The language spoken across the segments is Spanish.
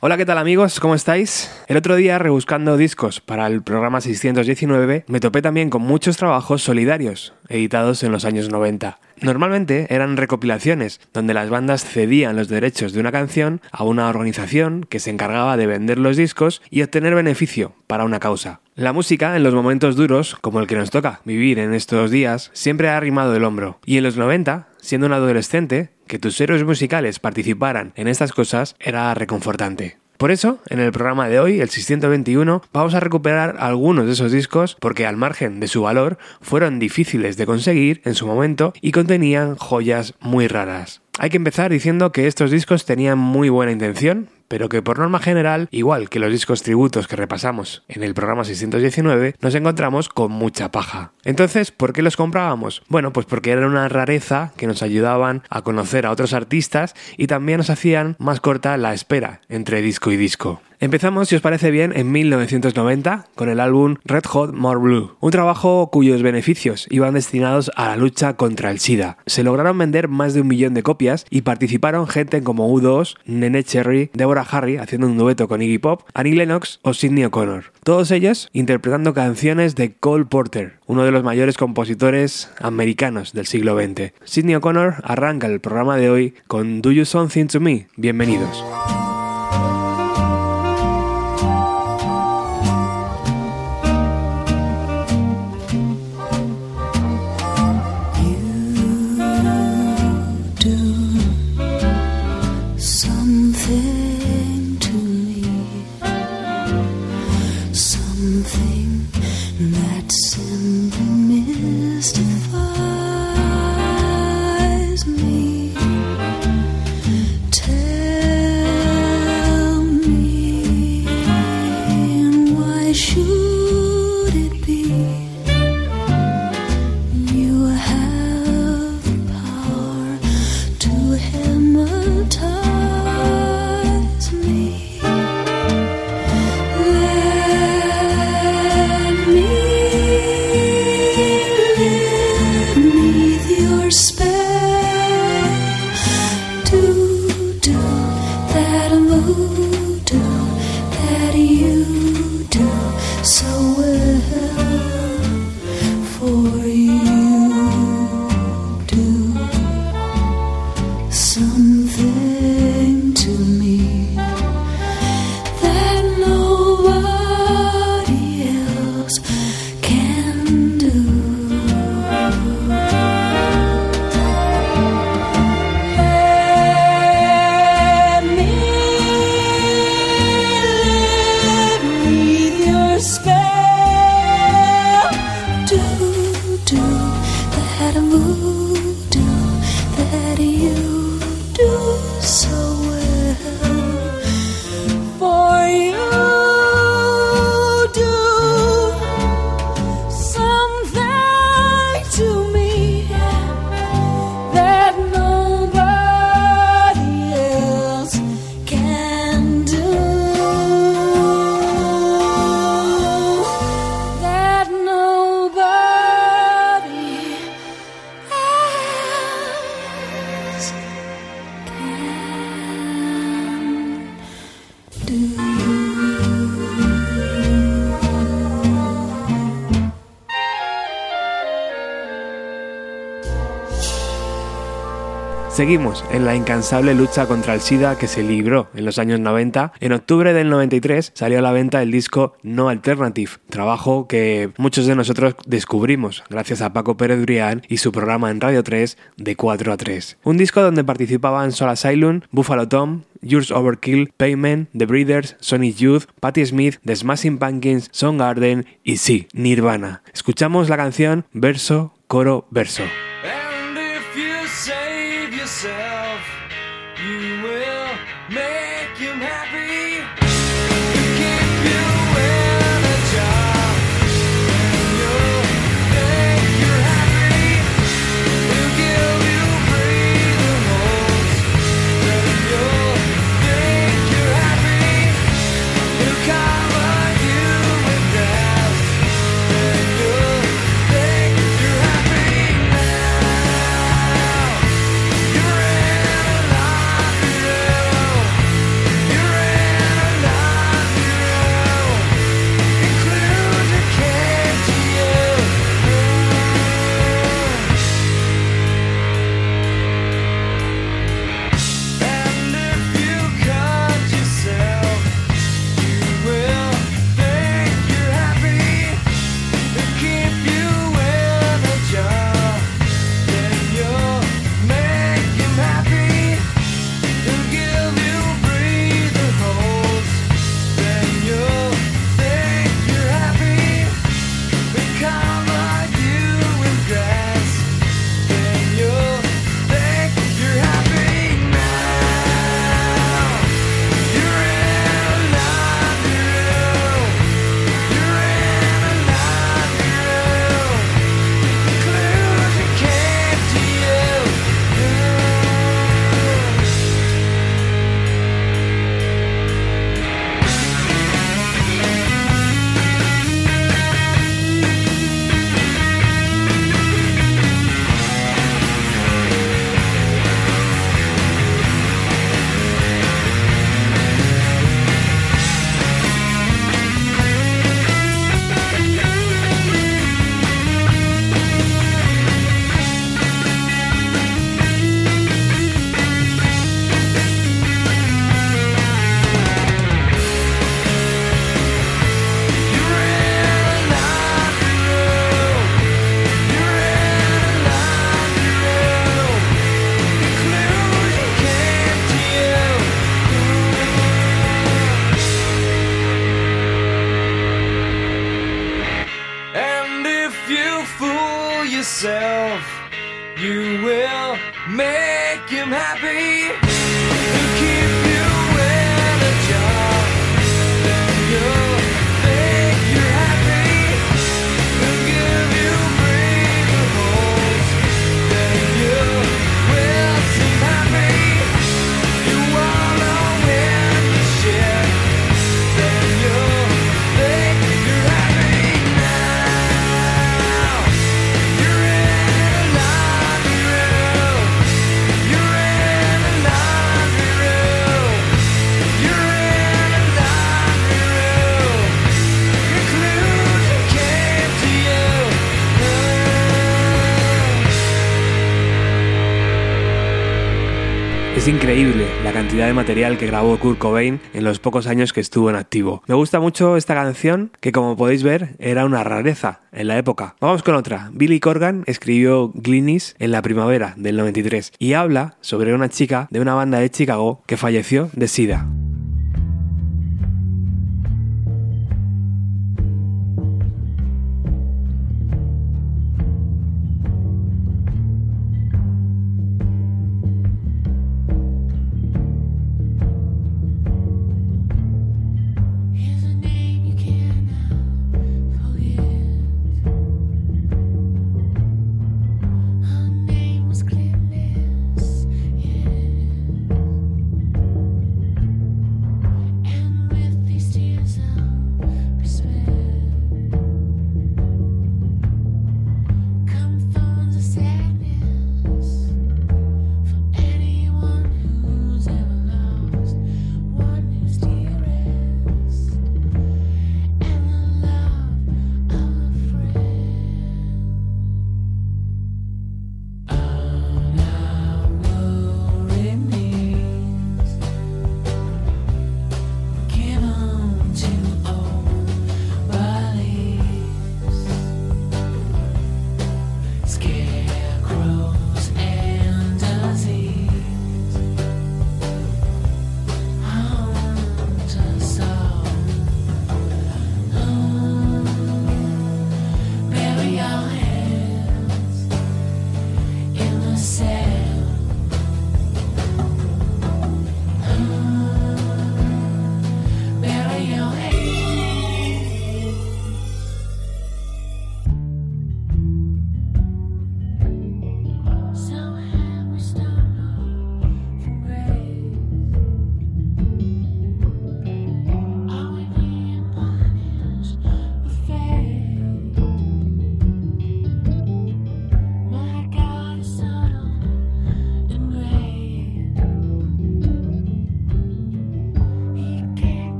Hola, ¿qué tal amigos? ¿Cómo estáis? El otro día, rebuscando discos para el programa 619, me topé también con muchos trabajos solidarios, editados en los años 90. Normalmente eran recopilaciones, donde las bandas cedían los derechos de una canción a una organización que se encargaba de vender los discos y obtener beneficio para una causa. La música, en los momentos duros, como el que nos toca vivir en estos días, siempre ha arrimado el hombro. Y en los 90, siendo un adolescente, que tus héroes musicales participaran en estas cosas era reconfortante. Por eso, en el programa de hoy, el 621, vamos a recuperar algunos de esos discos porque al margen de su valor fueron difíciles de conseguir en su momento y contenían joyas muy raras. Hay que empezar diciendo que estos discos tenían muy buena intención, pero que por norma general, igual que los discos tributos que repasamos en el programa 619, nos encontramos con mucha paja. Entonces, ¿por qué los comprábamos? Bueno, pues porque eran una rareza que nos ayudaban a conocer a otros artistas y también nos hacían más corta la espera entre disco y disco. Empezamos, si os parece bien, en 1990 con el álbum Red Hot More Blue, un trabajo cuyos beneficios iban destinados a la lucha contra el SIDA. Se lograron vender más de un millón de copias y participaron gente como U2, Nene Cherry, Deborah Harry haciendo un dueto con Iggy Pop, Annie Lennox o Sidney O'Connor. Todos ellos interpretando canciones de Cole Porter, uno de los mayores compositores americanos del siglo XX. Sidney O'Connor arranca el programa de hoy con Do You Something to Me. Bienvenidos. Seguimos en la incansable lucha contra el SIDA que se libró en los años 90. En octubre del 93 salió a la venta el disco No Alternative, trabajo que muchos de nosotros descubrimos gracias a Paco Pérez Brián y su programa en Radio 3 de 4 a 3. Un disco donde participaban Soul Asylum, Buffalo Tom, Yours Overkill, Payment, The Breeders, Sonic Youth, Patti Smith, The Smashing Pumpkins, Garden y sí, Nirvana. Escuchamos la canción verso, coro, verso. De material que grabó Kurt Cobain en los pocos años que estuvo en activo. Me gusta mucho esta canción, que como podéis ver era una rareza en la época. Vamos con otra. Billy Corgan escribió Glynis en la primavera del 93 y habla sobre una chica de una banda de Chicago que falleció de sida.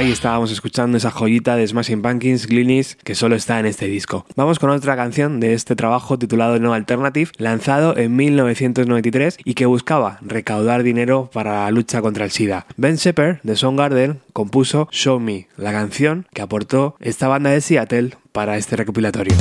Ahí estábamos escuchando esa joyita de Smashing Pumpkins, Gleanies, que solo está en este disco. Vamos con otra canción de este trabajo titulado No Alternative, lanzado en 1993 y que buscaba recaudar dinero para la lucha contra el SIDA. Ben Shepard, de Soundgarden, compuso Show Me, la canción que aportó esta banda de Seattle para este recopilatorio.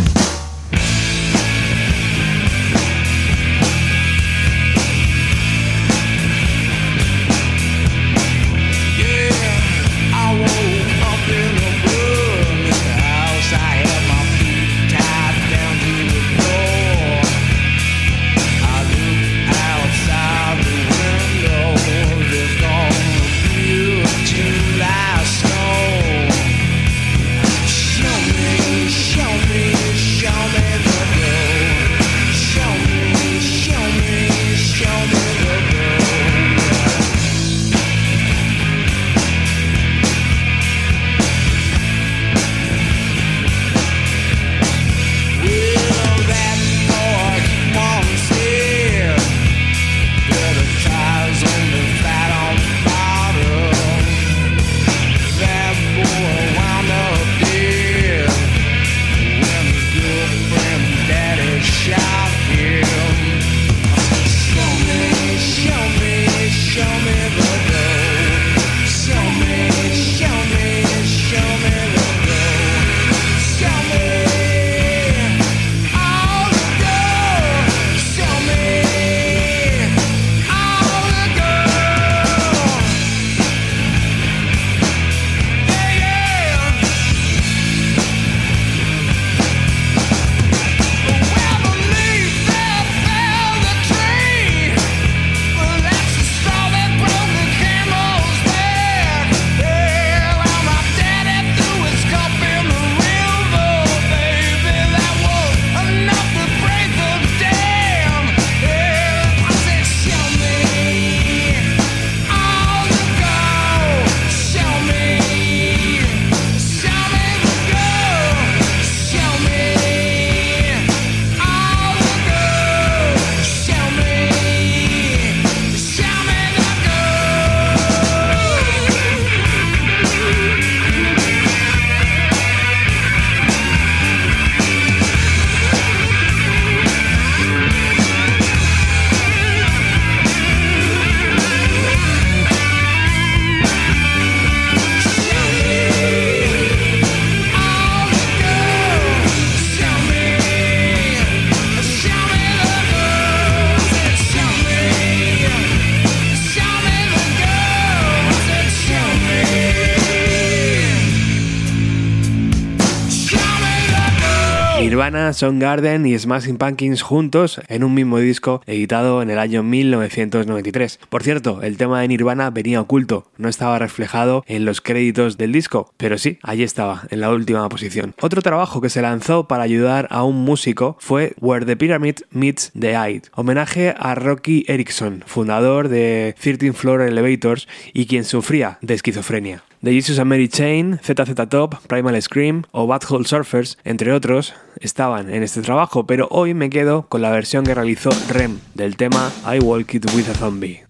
Nirvana, Soundgarden y Smashing Pumpkins juntos en un mismo disco editado en el año 1993. Por cierto, el tema de Nirvana venía oculto, no estaba reflejado en los créditos del disco, pero sí, allí estaba, en la última posición. Otro trabajo que se lanzó para ayudar a un músico fue Where the Pyramid Meets the Eye, homenaje a Rocky Erickson, fundador de 13 Floor Elevators y quien sufría de esquizofrenia. The Jesus and Mary Chain, ZZ Top, Primal Scream o Butthole Surfers, entre otros, estaban en este trabajo, pero hoy me quedo con la versión que realizó Rem del tema I Walk It With a Zombie.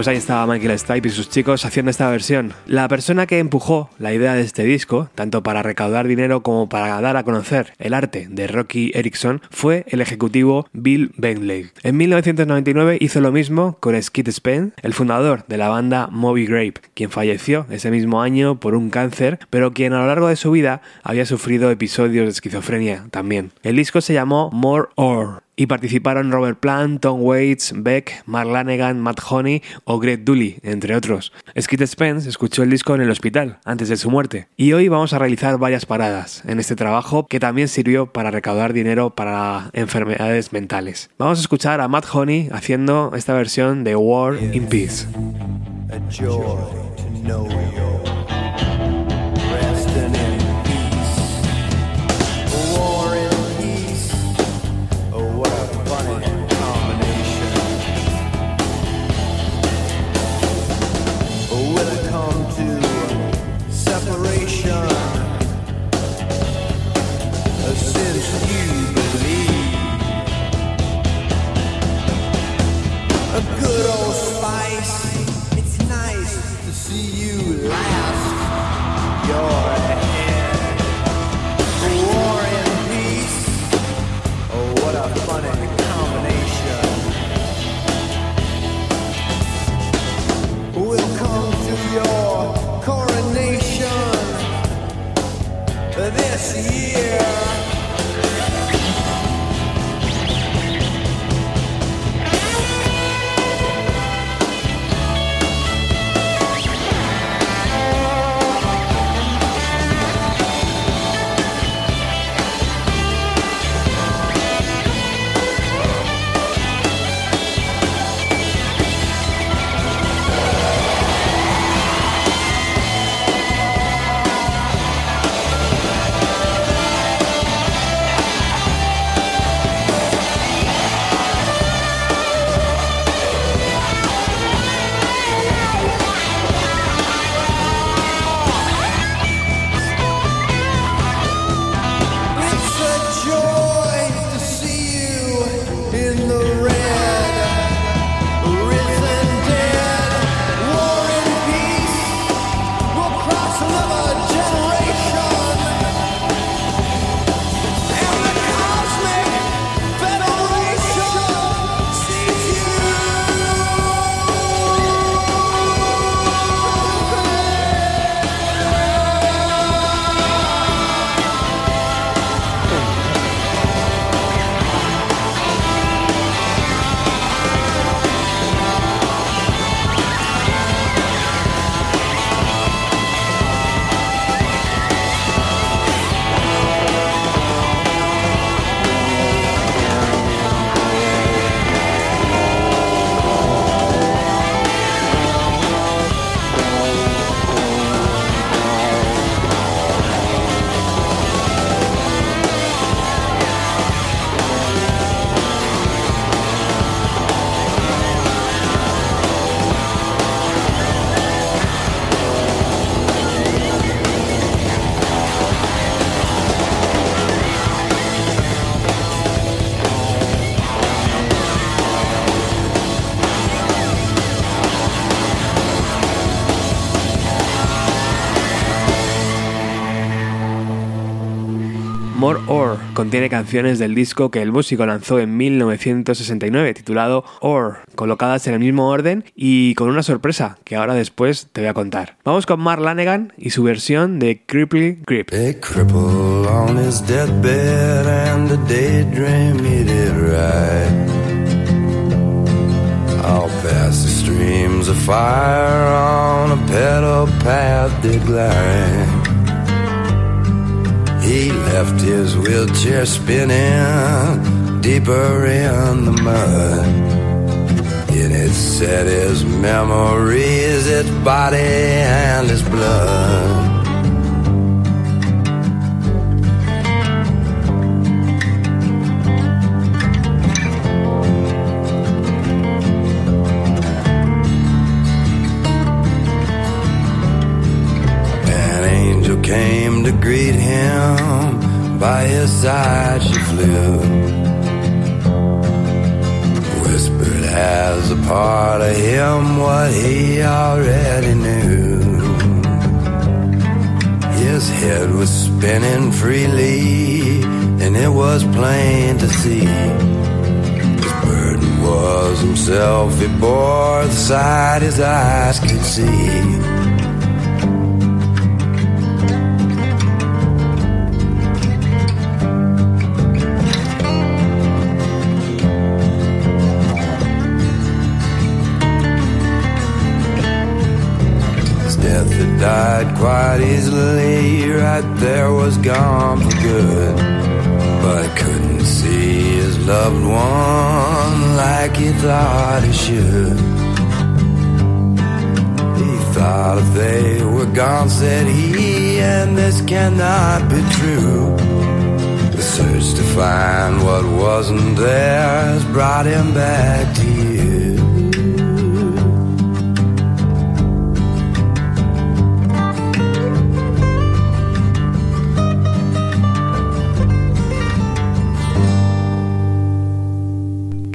Pues ahí estaba Michael Stipe y sus chicos haciendo esta versión. La persona que empujó la idea de este disco, tanto para recaudar dinero como para dar a conocer el arte de Rocky Erickson, fue el ejecutivo Bill Bentley. En 1999 hizo lo mismo con Skid Spence, el fundador de la banda Moby Grape, quien falleció ese mismo año por un cáncer, pero quien a lo largo de su vida había sufrido episodios de esquizofrenia también. El disco se llamó More Or y participaron Robert Plant, Tom Waits, Beck, Mark Lanegan, Matt Honey o Greg Dooley, entre otros. Skid Spence escuchó el disco en el hospital antes de su muerte y hoy vamos a realizar varias paradas en este trabajo que también sirvió para recaudar dinero para enfermedades mentales. Vamos a escuchar a Matt Honey haciendo esta versión de War in Peace. Contiene canciones del disco que el músico lanzó en 1969 titulado Or, colocadas en el mismo orden y con una sorpresa que ahora después te voy a contar. Vamos con Mark Lanegan y su versión de Grip. Cripple past the streams of fire on a path. He left his wheelchair spinning deeper in the mud. In its set his memories, its body and its blood. An angel came greet him. By his side she flew. Whispered as a part of him what he already knew. His head was spinning freely, and it was plain to see. His burden was himself, he bore the sight his eyes could see. Quite easily, right there was gone for good. But he couldn't see his loved one like he thought he should. He thought if they were gone, said he, and this cannot be true. The search to find what wasn't there has brought him back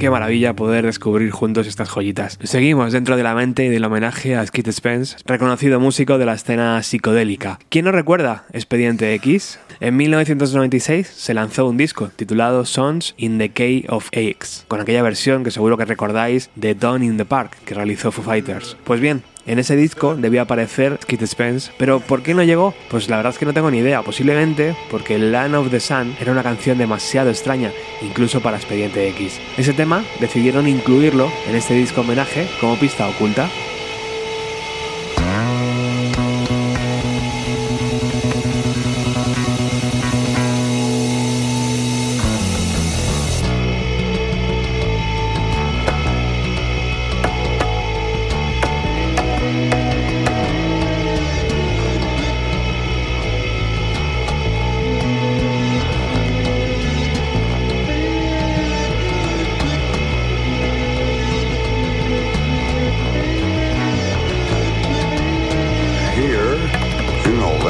Qué maravilla poder descubrir juntos estas joyitas. Seguimos dentro de la mente y del homenaje a Skid Spence, reconocido músico de la escena psicodélica. ¿Quién no recuerda Expediente X? En 1996 se lanzó un disco titulado Songs in the Key of X, con aquella versión que seguro que recordáis de Dawn in the Park que realizó Foo Fighters. Pues bien, en ese disco debía aparecer Skid Spence, pero ¿por qué no llegó? Pues la verdad es que no tengo ni idea, posiblemente porque Land of the Sun era una canción demasiado extraña, incluso para Expediente X. Ese tema decidieron incluirlo en este disco homenaje como pista oculta.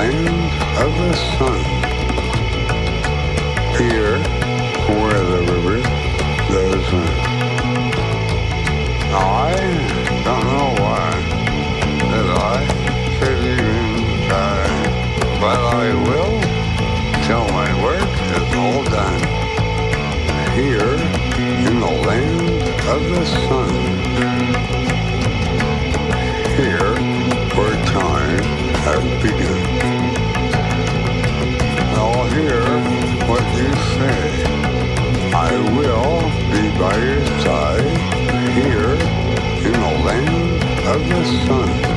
In land of the sun. Here where the river goes in. I don't know why that I should even try, but I will till my work is all done. Here in the land of the sun. What you say. I will be by your side here in the land of the sun.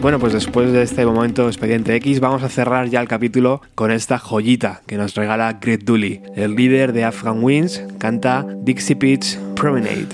Bueno, pues después de este momento expediente X, vamos a cerrar ya el capítulo con esta joyita que nos regala Greg Dooley. El líder de Afghan Winds canta Dixie Pitch Promenade.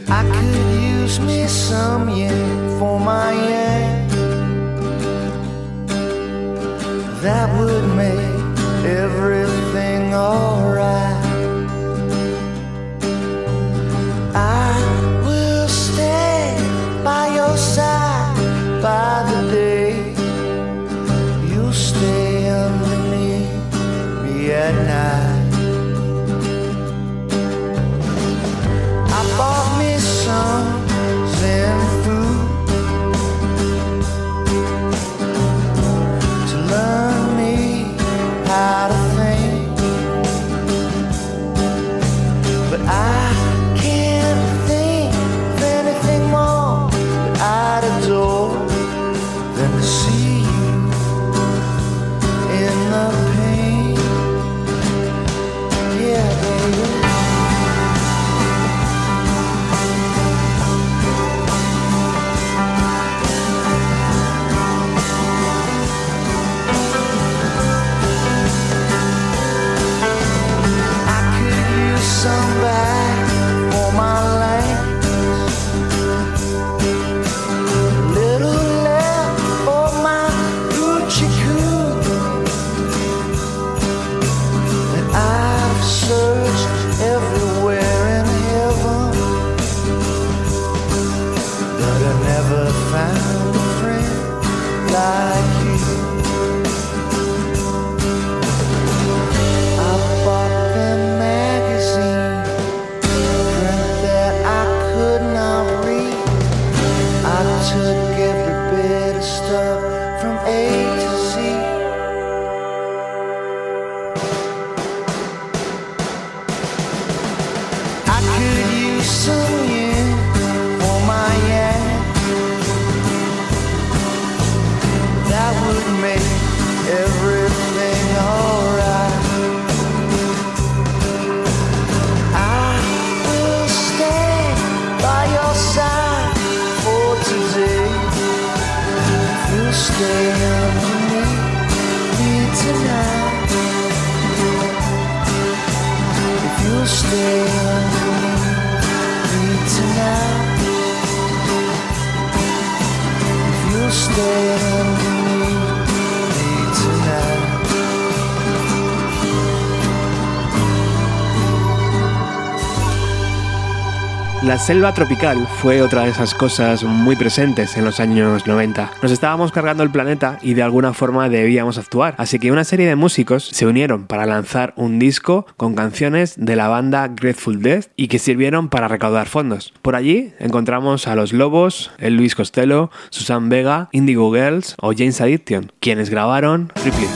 You La selva tropical fue otra de esas cosas muy presentes en los años 90. Nos estábamos cargando el planeta y de alguna forma debíamos actuar, así que una serie de músicos se unieron para lanzar un disco con canciones de la banda Grateful Dead y que sirvieron para recaudar fondos. Por allí encontramos a Los Lobos, el Luis Costello, Susan Vega, Indigo Girls o James Addiction, quienes grabaron Ripley.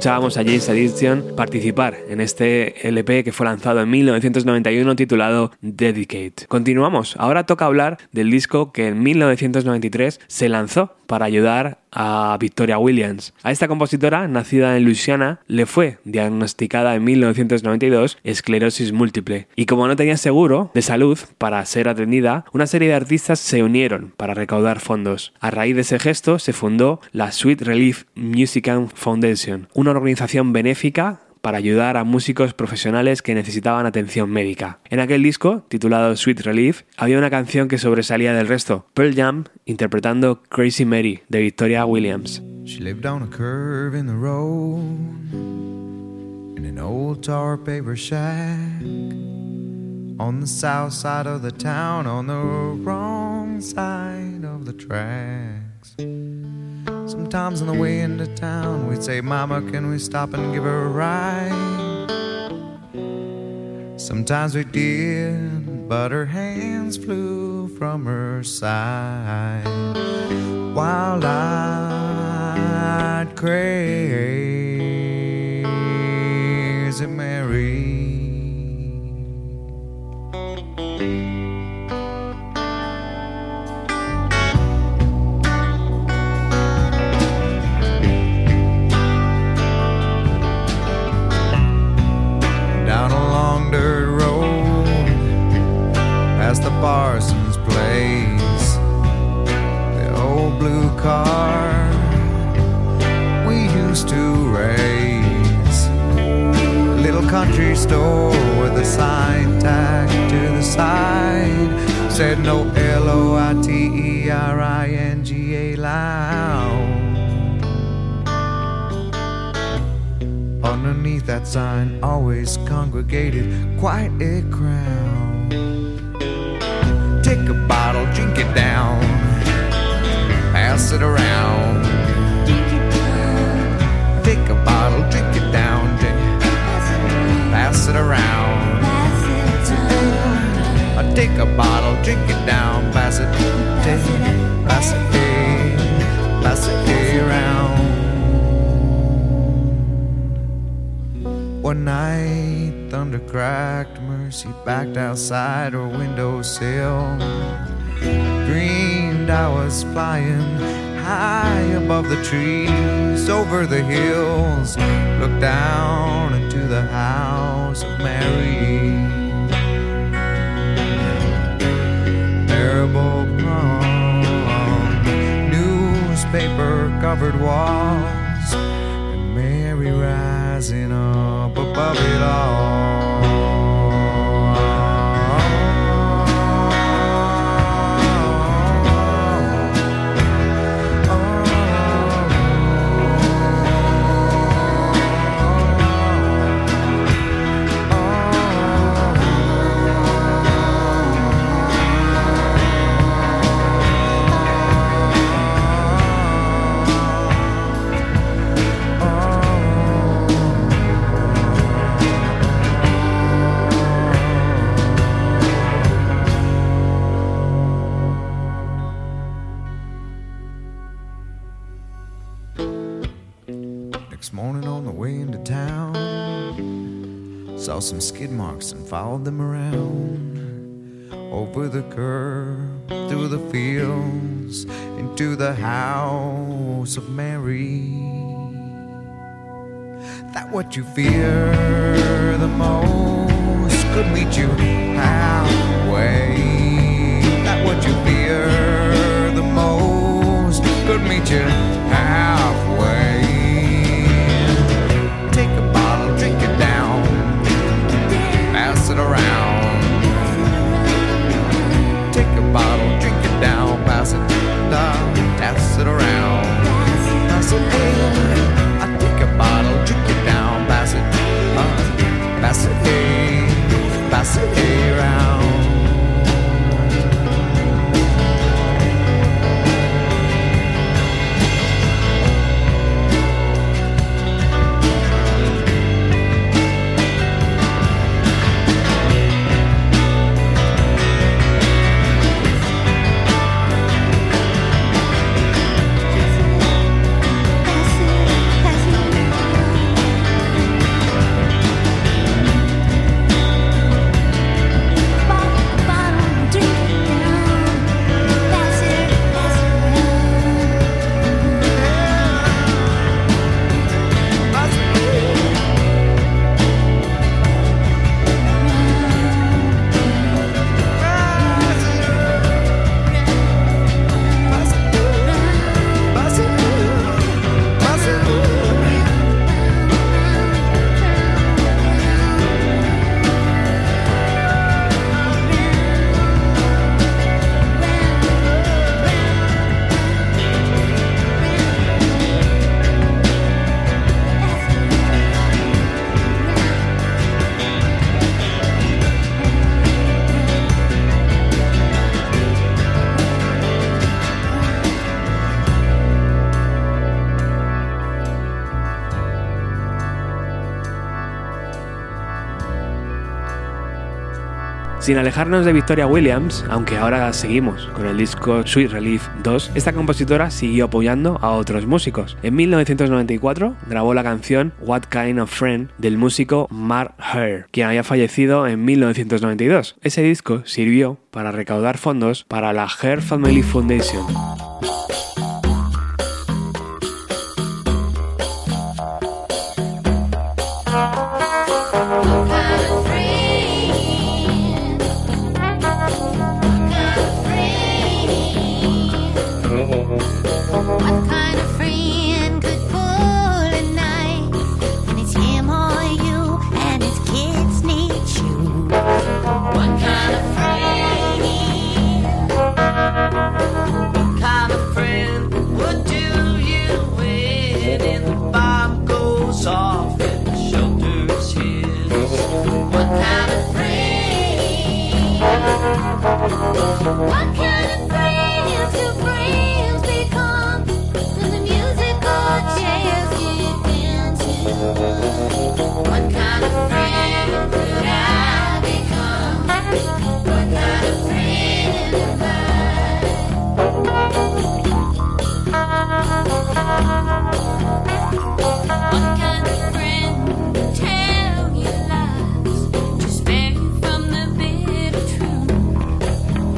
Escuchábamos a James Addiction participar en este LP que fue lanzado en 1991 titulado Dedicate. Continuamos, ahora toca hablar del disco que en 1993 se lanzó para ayudar a Victoria Williams. A esta compositora, nacida en Luisiana, le fue diagnosticada en 1992 esclerosis múltiple. Y como no tenía seguro de salud para ser atendida, una serie de artistas se unieron para recaudar fondos. A raíz de ese gesto se fundó la Sweet Relief Music Foundation, una organización benéfica para ayudar a músicos profesionales que necesitaban atención médica. En aquel disco, titulado Sweet Relief, había una canción que sobresalía del resto, Pearl Jam interpretando Crazy Mary de Victoria Williams. In an old tar paper shack on the south side of the town, on the wrong side of the tracks. Sometimes on the way into town, we'd say, Mama, can we stop and give her a ride? Sometimes we did, but her hands flew from her side while I'd crazy Mary. Parson's place the old blue car we used to race. Little country store with a sign tacked to the side said no L O I T E R I N G A lounge. Underneath that sign always congregated quite a crowd. Bottle, drink it down, pass it around. Take a bottle, drink it down, drink, pass it around. Take a bottle, drink it down, pass it, take, pass it, hey, pass it hey, around. One night, thunder cracked, Mercy backed outside her windowsill. Dreamed I was flying high above the trees, over the hills. Looked down into the house of Mary. Marble palm, newspaper covered walls, and Mary rising up above it Next some skid marks and followed them around. Over the curb, through the fields, into the house of Mary. That what you fear the most could meet you halfway. That what you fear the most could meet you halfway. I take a bottle, drink it down, pass it, uh, pass it pass it around. did Sin alejarnos de Victoria Williams, aunque ahora seguimos con el disco Sweet Relief 2, esta compositora siguió apoyando a otros músicos. En 1994 grabó la canción What Kind of Friend del músico Mark Hare, quien había fallecido en 1992. Ese disco sirvió para recaudar fondos para la Hare Family Foundation. What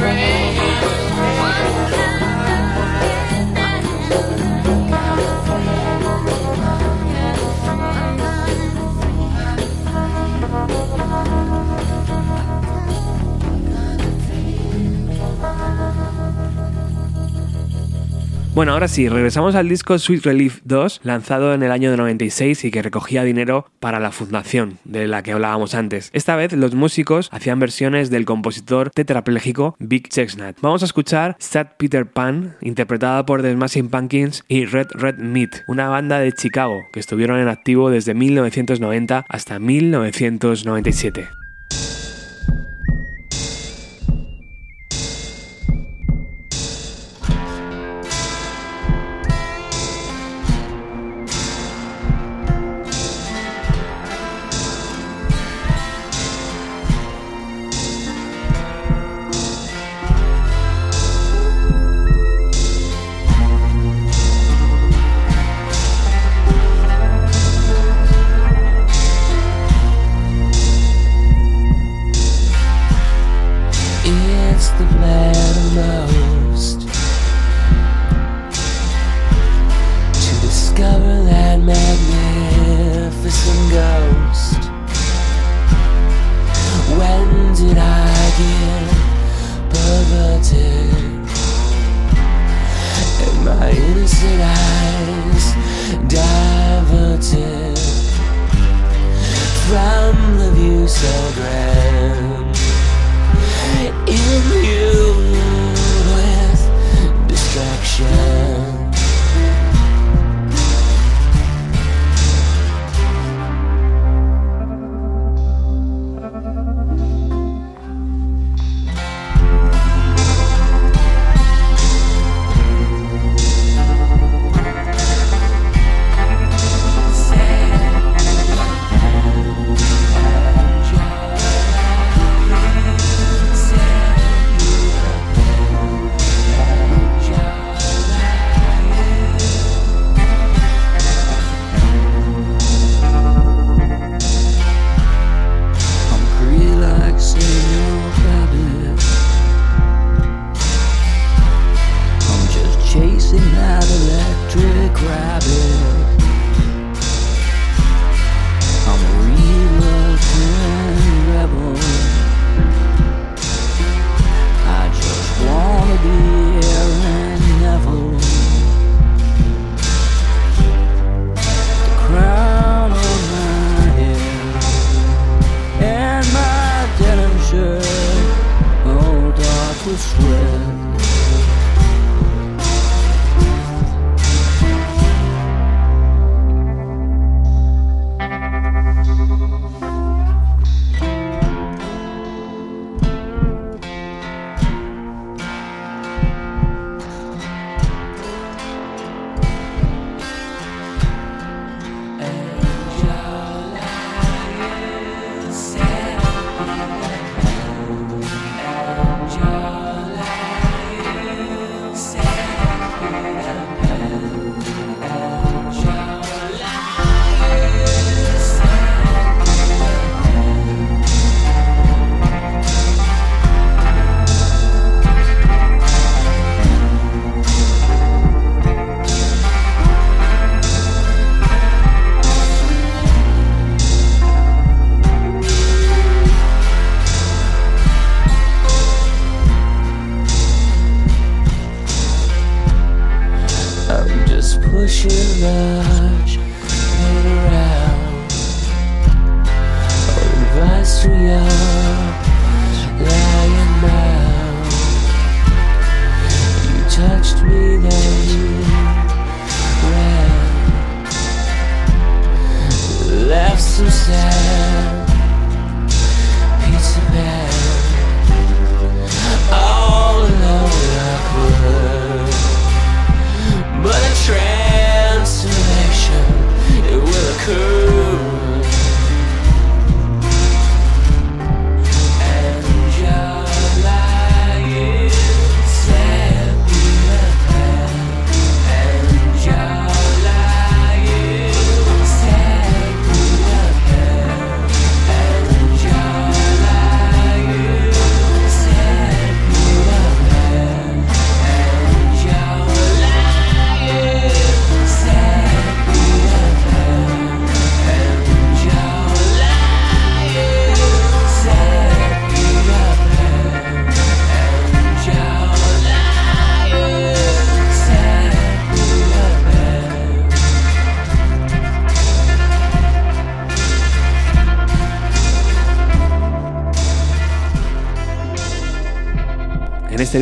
brain. Bueno, ahora sí, regresamos al disco Sweet Relief 2, lanzado en el año 96 y que recogía dinero para la fundación de la que hablábamos antes. Esta vez los músicos hacían versiones del compositor tetrapléjico Big Chestnut. Vamos a escuchar Sad Peter Pan, interpretada por The Smashing Pumpkins y Red Red Meat, una banda de Chicago que estuvieron en activo desde 1990 hasta 1997.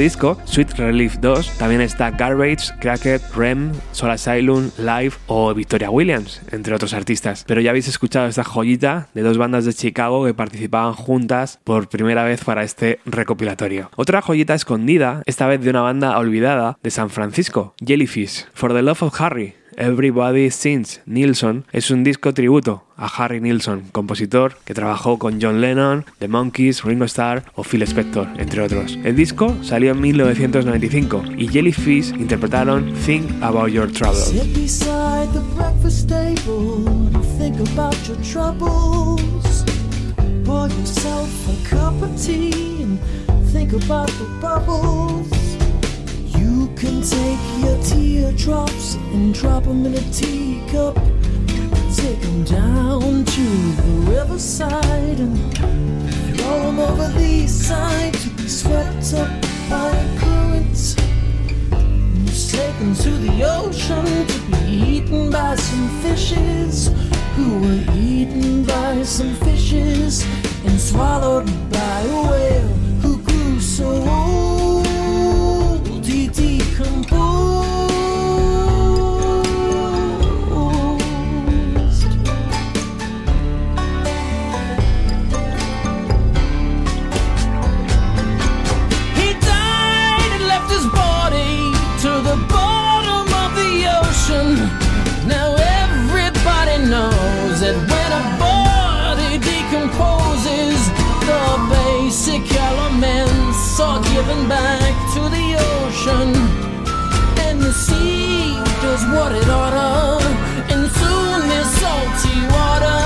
Disco, Sweet Relief 2, también está Garbage, Cracker, Rem, Soul Asylum, Live o Victoria Williams, entre otros artistas. Pero ya habéis escuchado esta joyita de dos bandas de Chicago que participaban juntas por primera vez para este recopilatorio. Otra joyita escondida, esta vez de una banda olvidada de San Francisco, Jellyfish, For the Love of Harry. Everybody Sings Nilsson es un disco tributo a Harry Nilsson, compositor que trabajó con John Lennon, The Monkees, Ringo Starr o Phil Spector, entre otros. El disco salió en 1995 y Jellyfish interpretaron think about your troubles. Pour yourself a cup of tea and think about the bubbles. Can take your teardrops and drop them in a teacup. Take them down to the riverside and throw swallow 'em over the side to be swept up by a current. And taken to the ocean to be eaten by some fishes who were eaten by some fishes and swallowed by a whale who grew so old back to the ocean. And the sea does what it oughta, and soon there's salty water.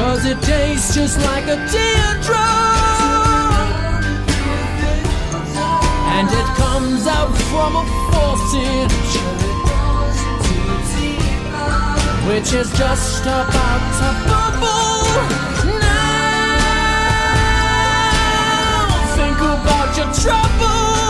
Cause it tastes just like a teardrop And it comes out from a faucet Which is just about to bubble about your troubles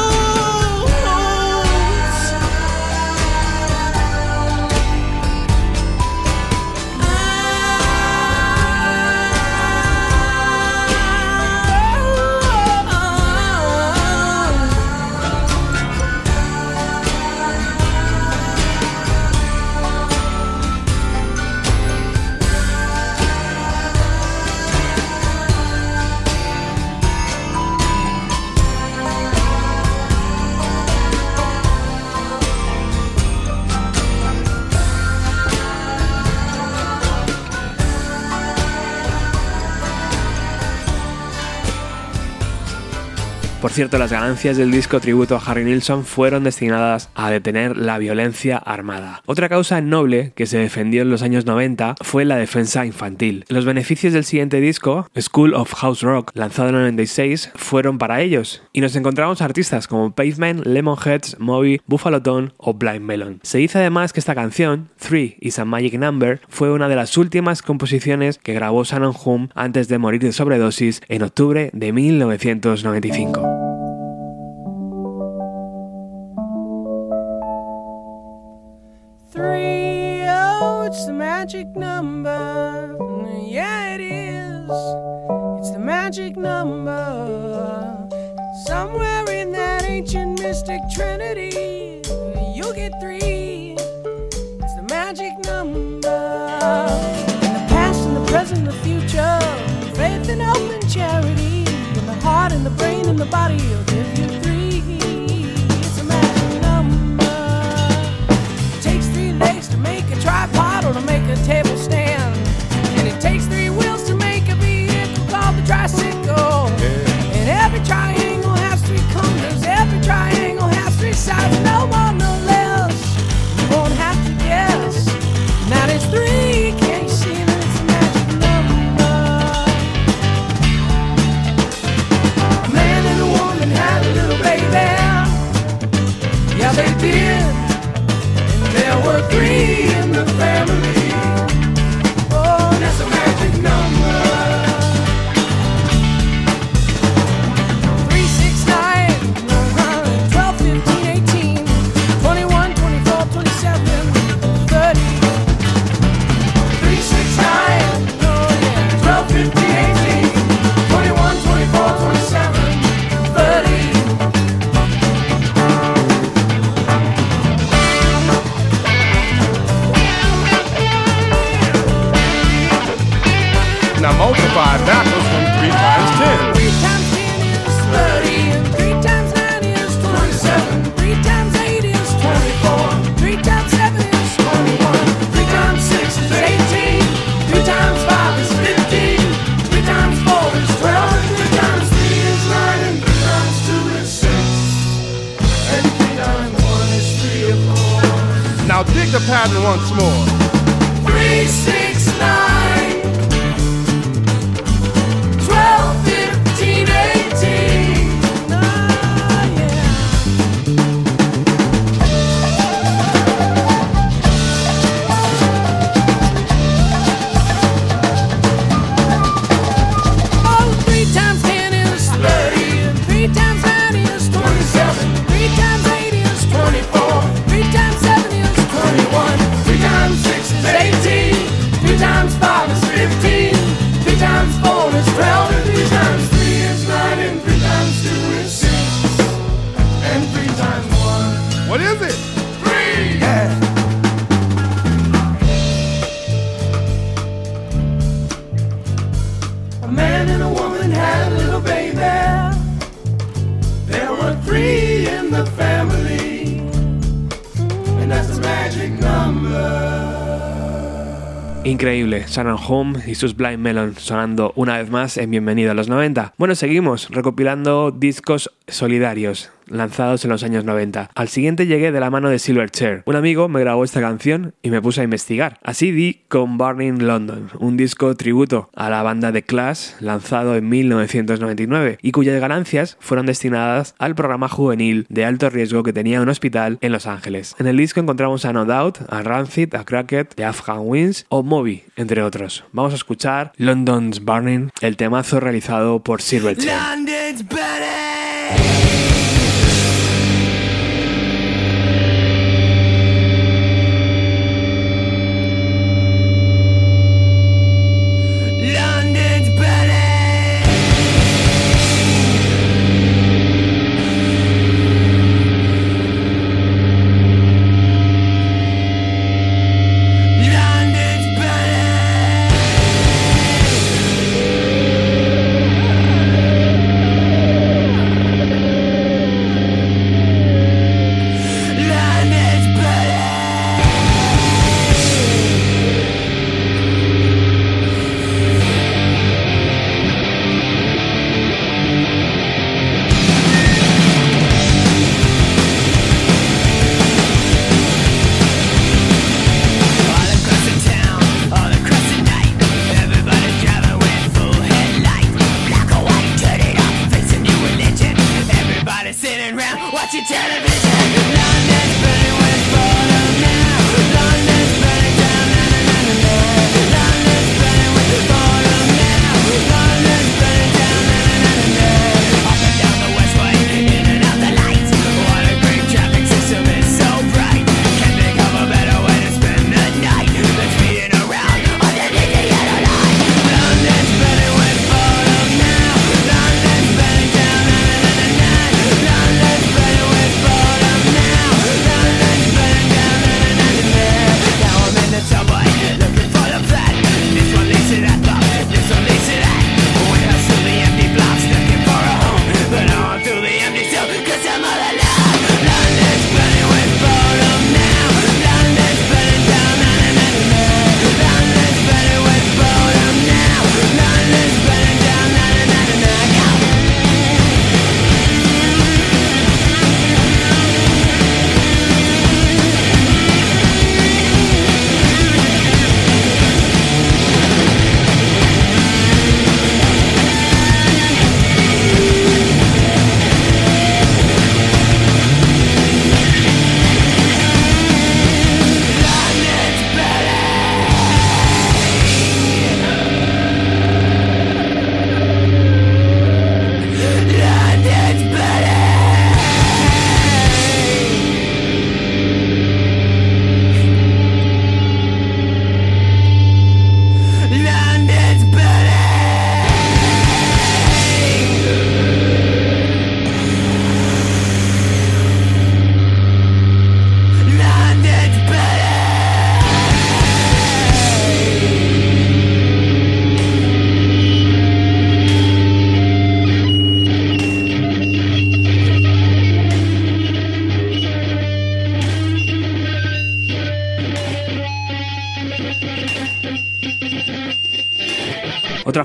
Por cierto, las ganancias del disco tributo a Harry Nilsson fueron destinadas a detener la violencia armada. Otra causa noble que se defendió en los años 90 fue la defensa infantil. Los beneficios del siguiente disco, School of House Rock, lanzado en el 96, fueron para ellos, y nos encontramos artistas como Pavement, Lemonheads, Moby, Buffalo Tone o Blind Melon. Se dice además que esta canción, Three is a Magic Number, fue una de las últimas composiciones que grabó Shannon Hum antes de morir de sobredosis en octubre de 1995. Magic number. Yeah, it is. It's the magic number. Somewhere in that ancient mystic trinity, you'll get three. It's the magic number. In the past and the present the future, faith and hope and charity. In the heart and the brain and the body, will give you three. Did. And there were three in the family. Increíble, Shannon Home y sus Blind Melon sonando una vez más en Bienvenido a los 90. Bueno, seguimos recopilando discos solidarios lanzados en los años 90. Al siguiente llegué de la mano de Silverchair. Un amigo me grabó esta canción y me puse a investigar. Así di con Burning London, un disco tributo a la banda The Clash lanzado en 1999 y cuyas ganancias fueron destinadas al programa juvenil de alto riesgo que tenía un hospital en Los Ángeles. En el disco encontramos a No Doubt, a Rancid, a Cracked, The Afghan Winds o Moby, entre otros. Vamos a escuchar London's Burning, el temazo realizado por Silverchair. London's.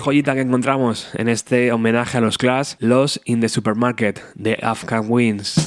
Joyita que encontramos en este homenaje a los Clash, Los in the Supermarket de Afghan Winds.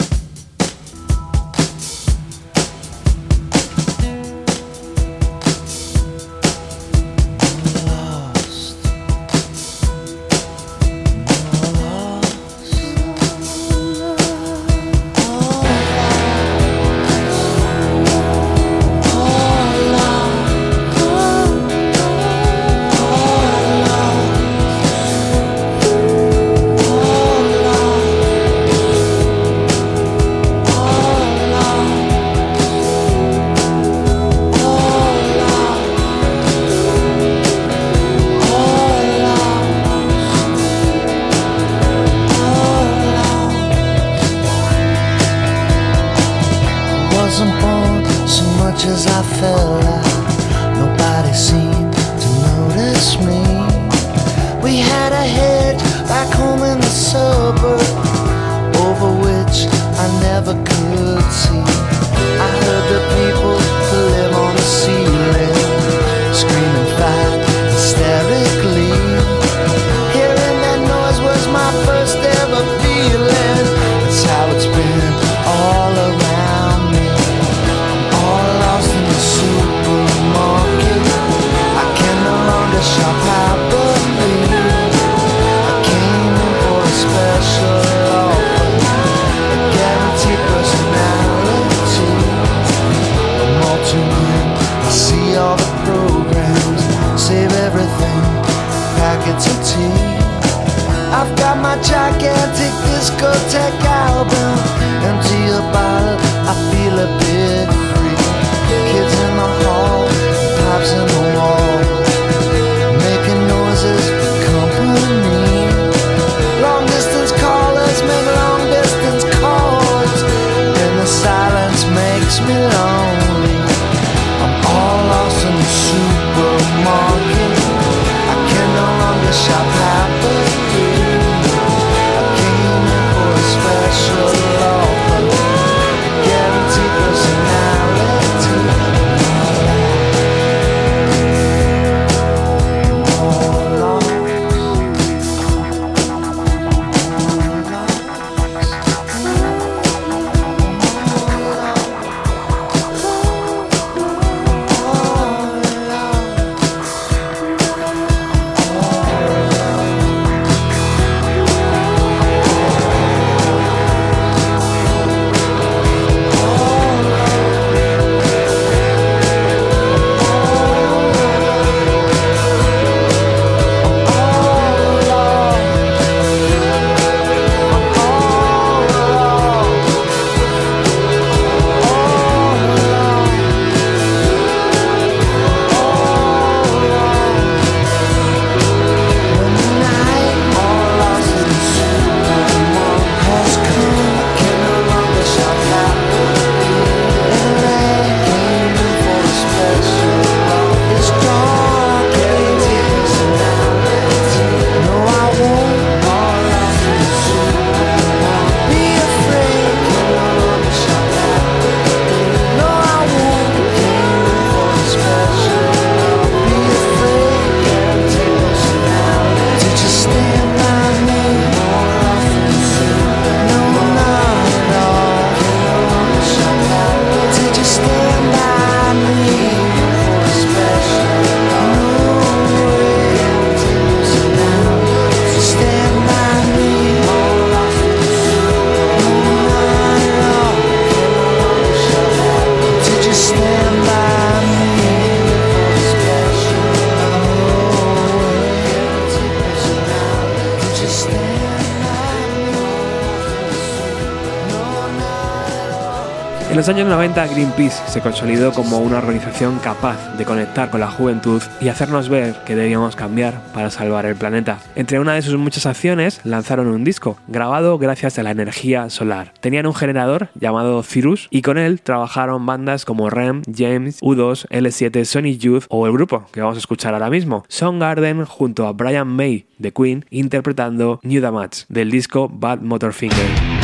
los años 90 Greenpeace se consolidó como una organización capaz de conectar con la juventud y hacernos ver que debíamos cambiar para salvar el planeta. Entre una de sus muchas acciones lanzaron un disco, grabado gracias a la energía solar. Tenían un generador llamado Cirrus y con él trabajaron bandas como REM, James, U2, L7, Sony Youth o el grupo que vamos a escuchar ahora mismo, Soundgarden junto a Brian May de Queen interpretando New Damage del disco Bad Motor Finger.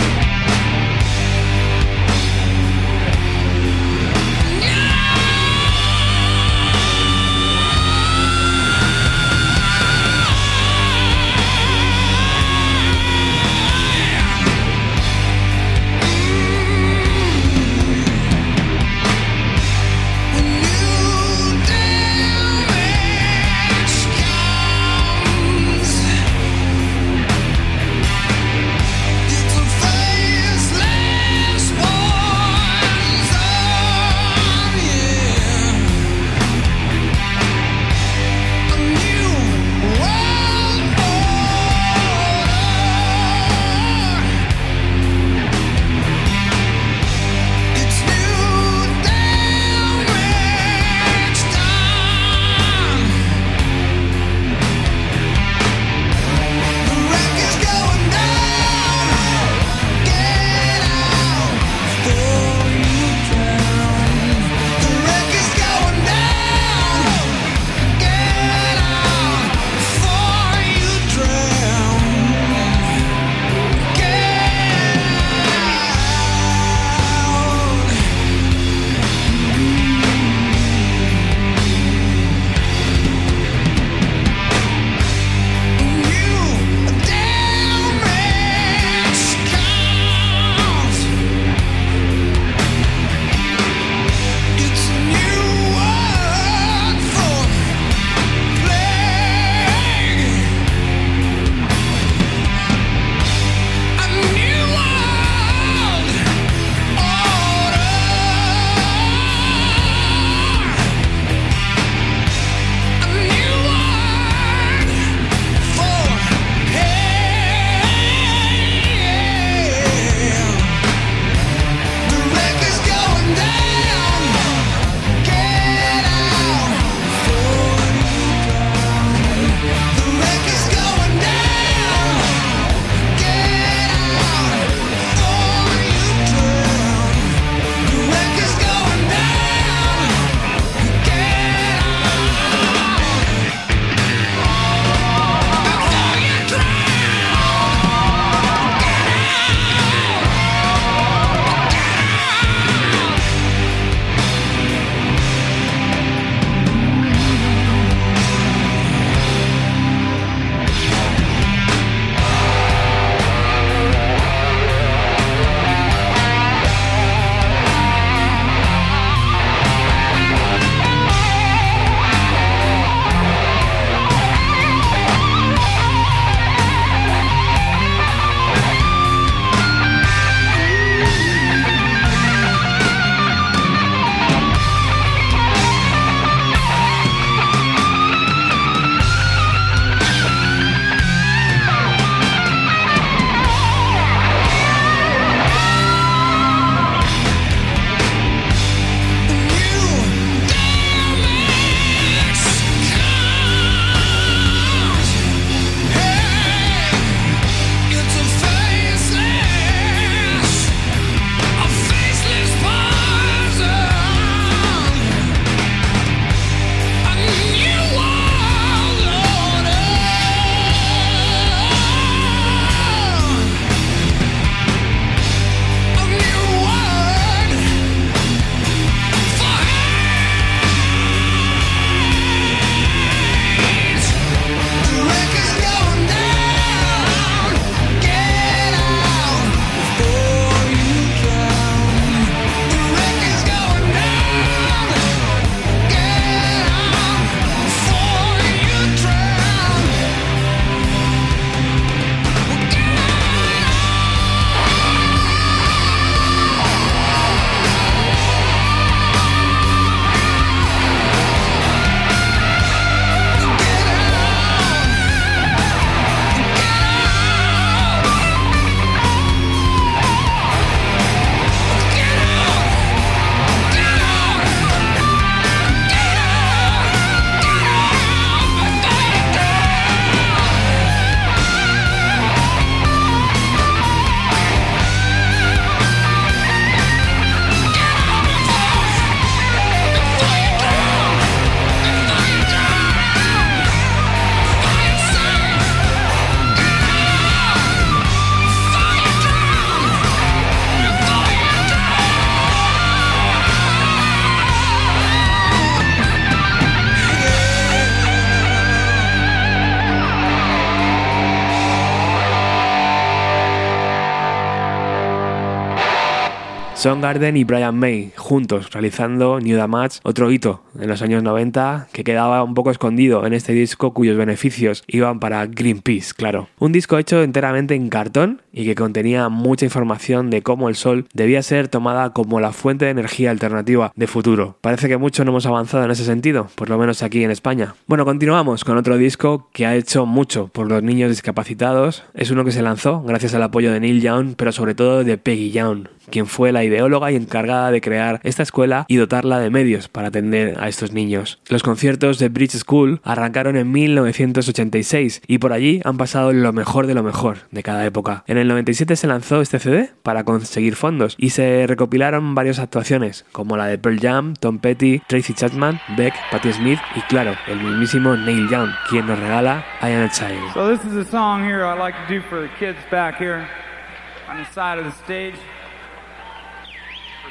Soundgarden y Brian May juntos realizando New Damage, otro hito en los años 90 que quedaba un poco escondido en este disco cuyos beneficios iban para Greenpeace, claro. Un disco hecho enteramente en cartón y que contenía mucha información de cómo el sol debía ser tomada como la fuente de energía alternativa de futuro. Parece que mucho no hemos avanzado en ese sentido, por lo menos aquí en España. Bueno, continuamos con otro disco que ha hecho mucho por los niños discapacitados. Es uno que se lanzó gracias al apoyo de Neil Young, pero sobre todo de Peggy Young, quien fue la ideóloga y encargada de crear esta escuela y dotarla de medios para atender a estos niños. Los conciertos de Bridge School arrancaron en 1986 y por allí han pasado lo mejor de lo mejor de cada época. En el 97 se lanzó este CD para conseguir fondos y se recopilaron varias actuaciones, como la de Pearl Jam, Tom Petty, Tracy Chapman, Beck, Patti Smith y claro, el mismísimo Neil Young, quien nos regala I Am a Child.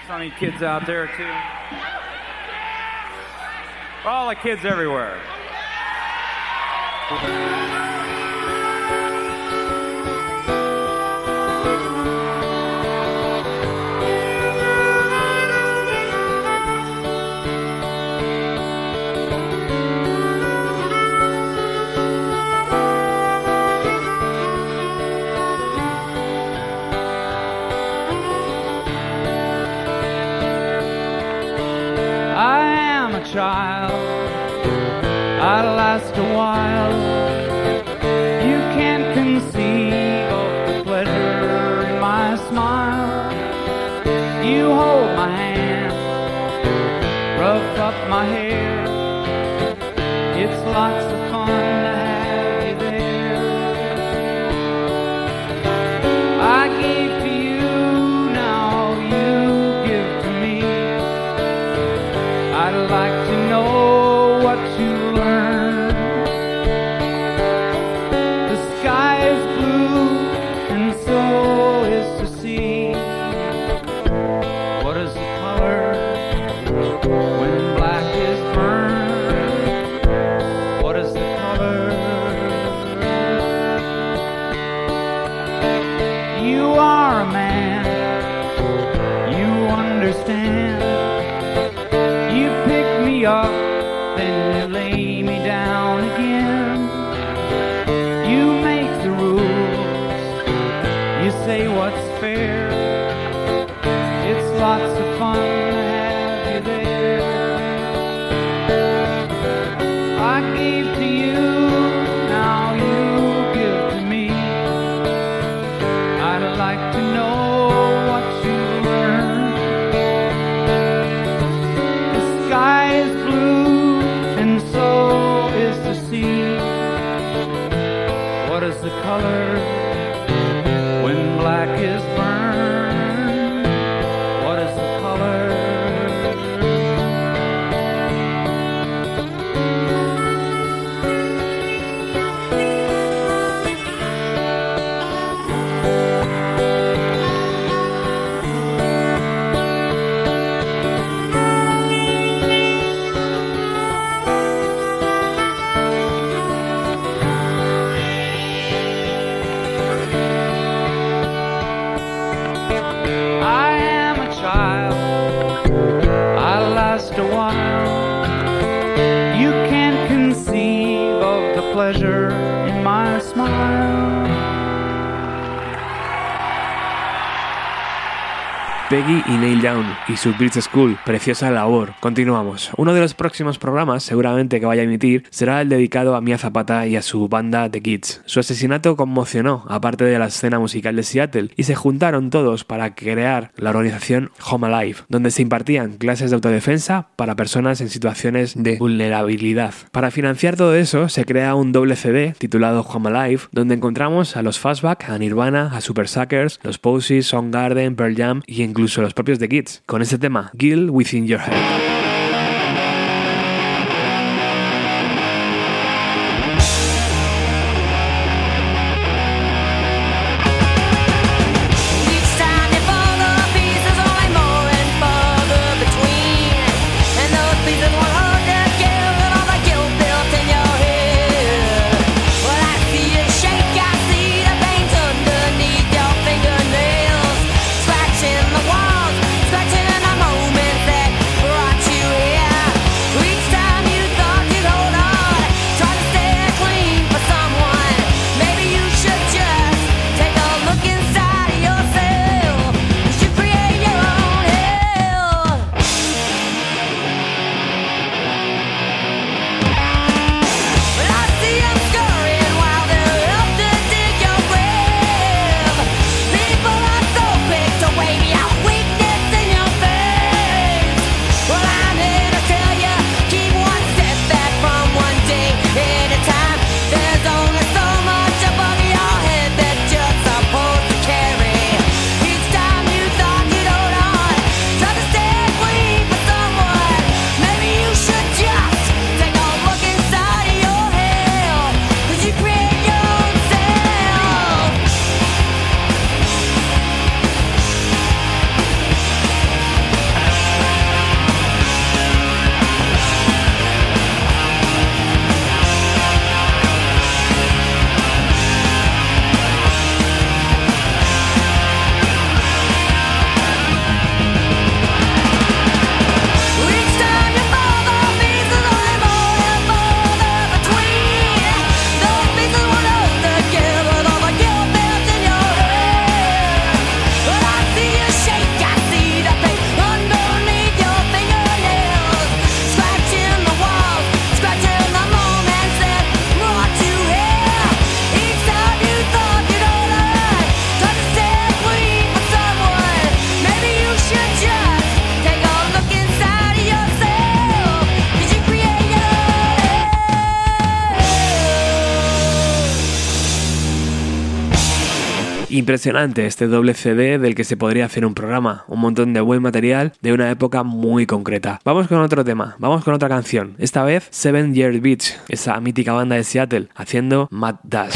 You kids out there too. All the kids everywhere. Last a while. You can't conceive of the pleasure in my smile. You hold my hand, rough up my hair. It's lots pleasure in my smile. Peggy y Neil Young y su Bridge School, preciosa labor. Continuamos. Uno de los próximos programas, seguramente que vaya a emitir, será el dedicado a Mia Zapata y a su banda The Kids. Su asesinato conmocionó a parte de la escena musical de Seattle y se juntaron todos para crear la organización Home Alive, donde se impartían clases de autodefensa para personas en situaciones de vulnerabilidad. Para financiar todo eso, se crea un doble CD titulado Home Alive, donde encontramos a los Fastback, a Nirvana, a Super Suckers, los Posies, Soundgarden, Pearl Jam y incluso los propios The Kids, con ese tema, Guild Within Your Head. Impresionante este doble CD del que se podría hacer un programa, un montón de buen material de una época muy concreta. Vamos con otro tema, vamos con otra canción, esta vez Seven Year Beach, esa mítica banda de Seattle, haciendo Mad Dash.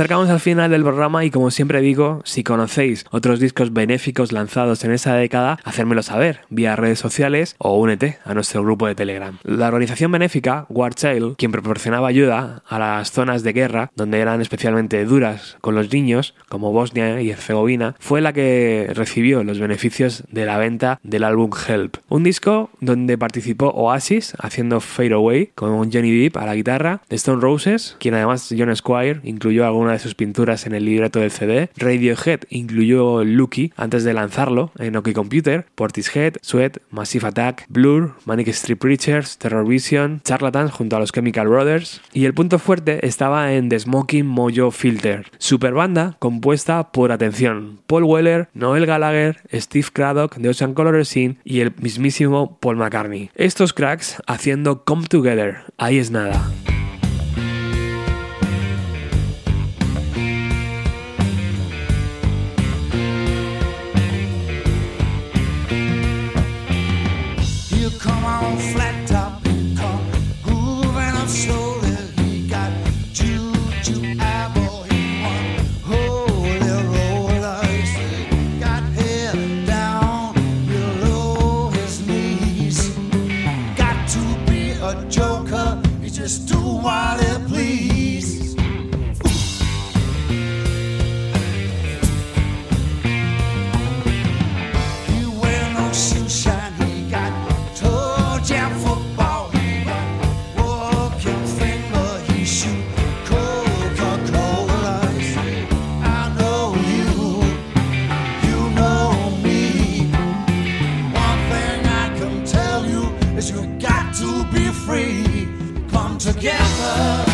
Acercamos al final del programa y como siempre digo, si conocéis otros discos benéficos lanzados en esa década, hacérmelo saber vía redes sociales o únete a nuestro grupo de Telegram. La organización benéfica War Child, quien proporcionaba ayuda a las zonas de guerra donde eran especialmente duras con los niños, como Bosnia y Herzegovina, fue la que recibió los beneficios de la venta del álbum Help, un disco donde participó Oasis haciendo Fade Away con Johnny Depp a la guitarra, Stone Roses, quien además John Squire incluyó alguna de sus pinturas en el libreto del CD, Radiohead incluyó Lucky antes de lanzarlo en OK Computer, Portishead, Sweat, Massive Attack, Blur, Manic Street Preachers, Terror Vision, Charlatans junto a los Chemical Brothers y el punto fuerte estaba en The Smoking Mojo Filter, super banda compuesta por atención, Paul Weller, Noel Gallagher, Steve Craddock de Ocean Color Scene y el mismísimo Paul McCartney. Estos cracks haciendo Come Together, ahí es nada. Joker, he just do what together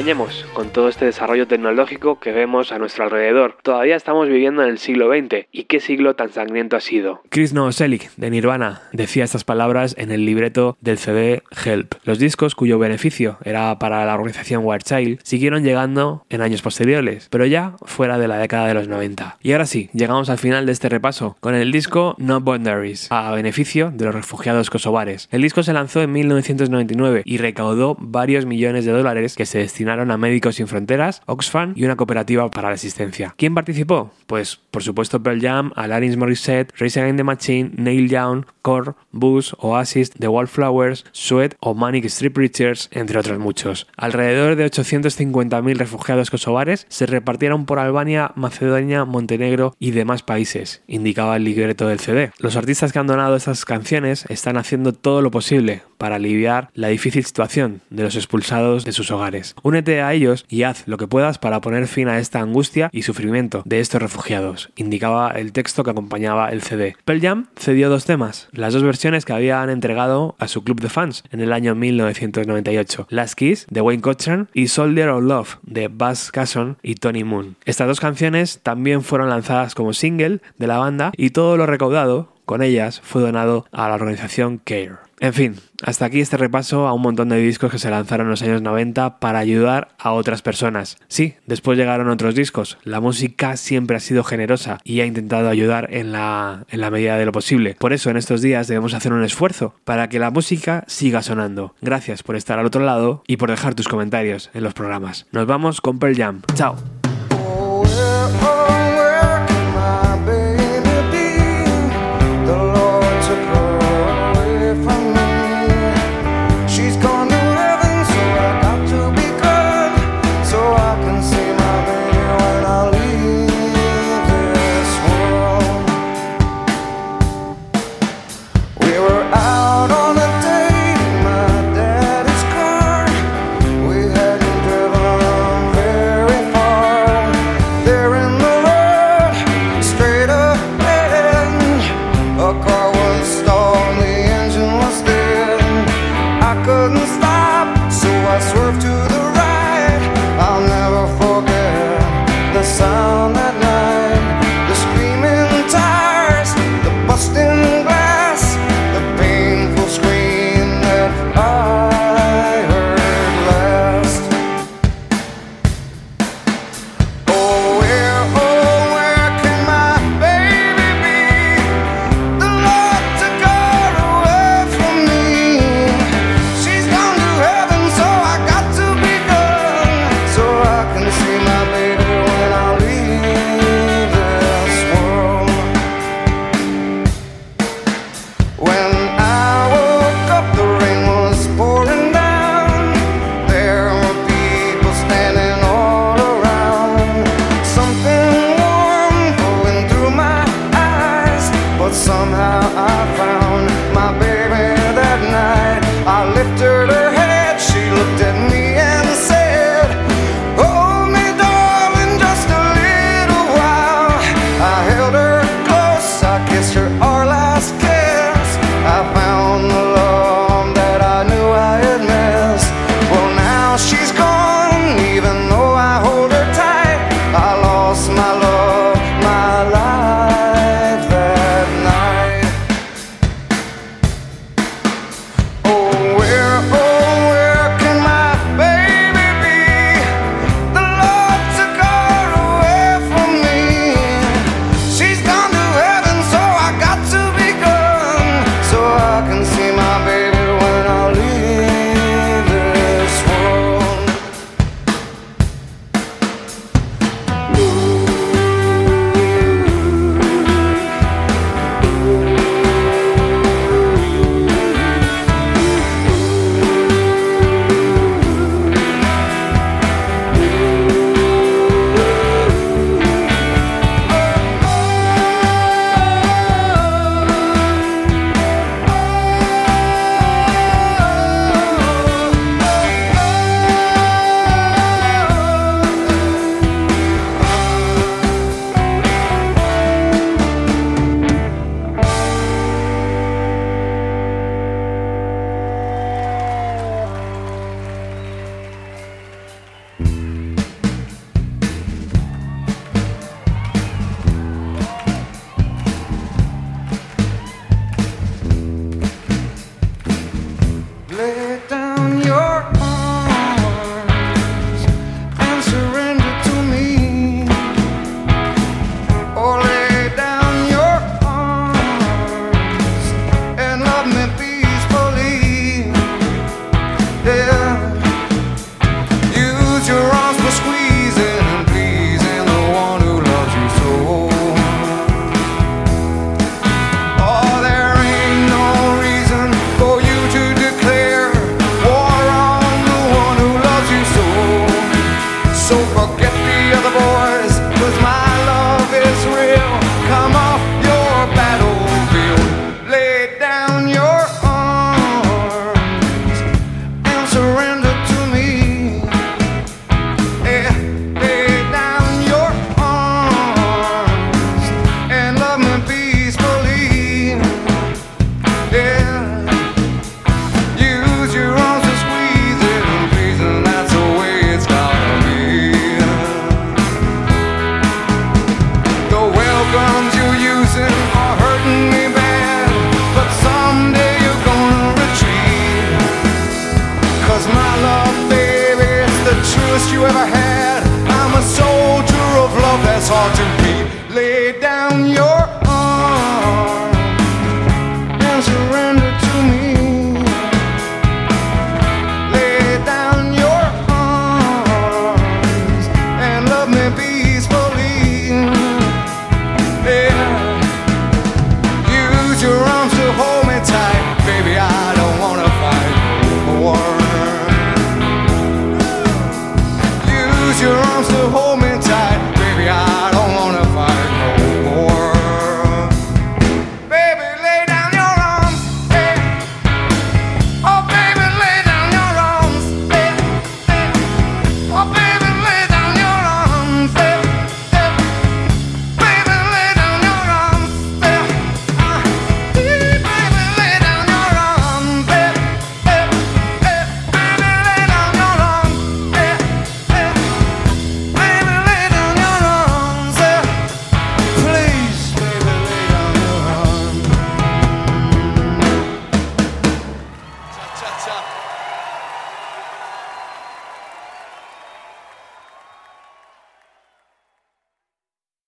engañemos con todo este desarrollo tecnológico que vemos a nuestro alrededor. Todavía estamos viviendo en el siglo XX y qué siglo tan sangriento ha sido. Chris Novoselic de Nirvana decía estas palabras en el libreto del CD Help. Los discos cuyo beneficio era para la organización Wild Child siguieron llegando en años posteriores, pero ya fuera de la década de los 90. Y ahora sí, llegamos al final de este repaso con el disco No Boundaries a beneficio de los refugiados kosovares. El disco se lanzó en 1999 y recaudó varios millones de dólares que se destinaron a Médicos Sin Fronteras, Oxfam y una cooperativa para la asistencia. ¿Quién participó? Pues, por supuesto, Pearl Jam, Alanis Morissette, Rage Against the Machine, Neil Young, Core, Bush, Oasis, The Wallflowers, Sweat o Manic Street Preachers, entre otros muchos. Alrededor de 850.000 refugiados kosovares se repartieron por Albania, Macedonia, Montenegro y demás países, indicaba el libreto del CD. Los artistas que han donado estas canciones están haciendo todo lo posible para aliviar la difícil situación de los expulsados de sus hogares. Únete a ellos y haz lo que puedas para poner fin a esta angustia y sufrimiento de estos refugiados, indicaba el texto que acompañaba el CD. Pearl Jam cedió dos temas, las dos versiones que habían entregado a su club de fans en el año 1998, Last Kiss de Wayne Cochran y Soldier of Love de Buzz Casson y Tony Moon. Estas dos canciones también fueron lanzadas como single de la banda y todo lo recaudado con ellas fue donado a la organización CARE. En fin, hasta aquí este repaso a un montón de discos que se lanzaron en los años 90 para ayudar a otras personas. Sí, después llegaron otros discos. La música siempre ha sido generosa y ha intentado ayudar en la, en la medida de lo posible. Por eso en estos días debemos hacer un esfuerzo para que la música siga sonando. Gracias por estar al otro lado y por dejar tus comentarios en los programas. Nos vamos con Pearl Jam. Chao.